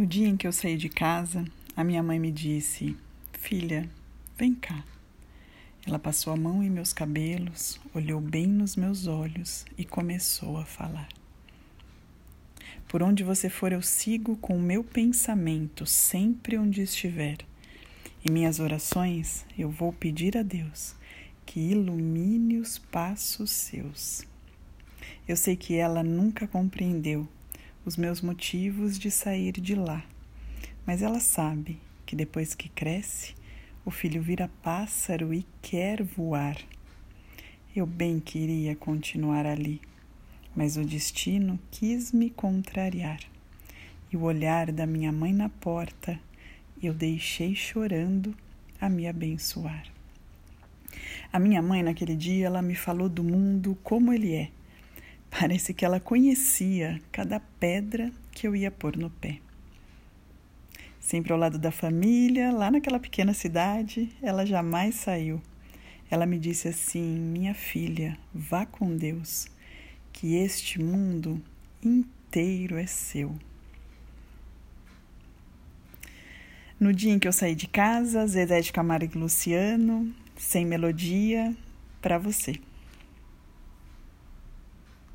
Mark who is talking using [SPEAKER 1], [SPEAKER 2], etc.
[SPEAKER 1] No dia em que eu saí de casa, a minha mãe me disse: Filha, vem cá. Ela passou a mão em meus cabelos, olhou bem nos meus olhos e começou a falar. Por onde você for, eu sigo com o meu pensamento, sempre onde estiver. Em minhas orações, eu vou pedir a Deus que ilumine os passos seus. Eu sei que ela nunca compreendeu os meus motivos de sair de lá. Mas ela sabe que depois que cresce, o filho vira pássaro e quer voar. Eu bem queria continuar ali, mas o destino quis me contrariar. E o olhar da minha mãe na porta, eu deixei chorando a me abençoar. A minha mãe, naquele dia, ela me falou do mundo como ele é Parece que ela conhecia cada pedra que eu ia pôr no pé. Sempre ao lado da família, lá naquela pequena cidade, ela jamais saiu. Ela me disse assim: Minha filha, vá com Deus, que este mundo inteiro é seu. No dia em que eu saí de casa, Zezé de Camargo e Luciano, sem melodia, para você.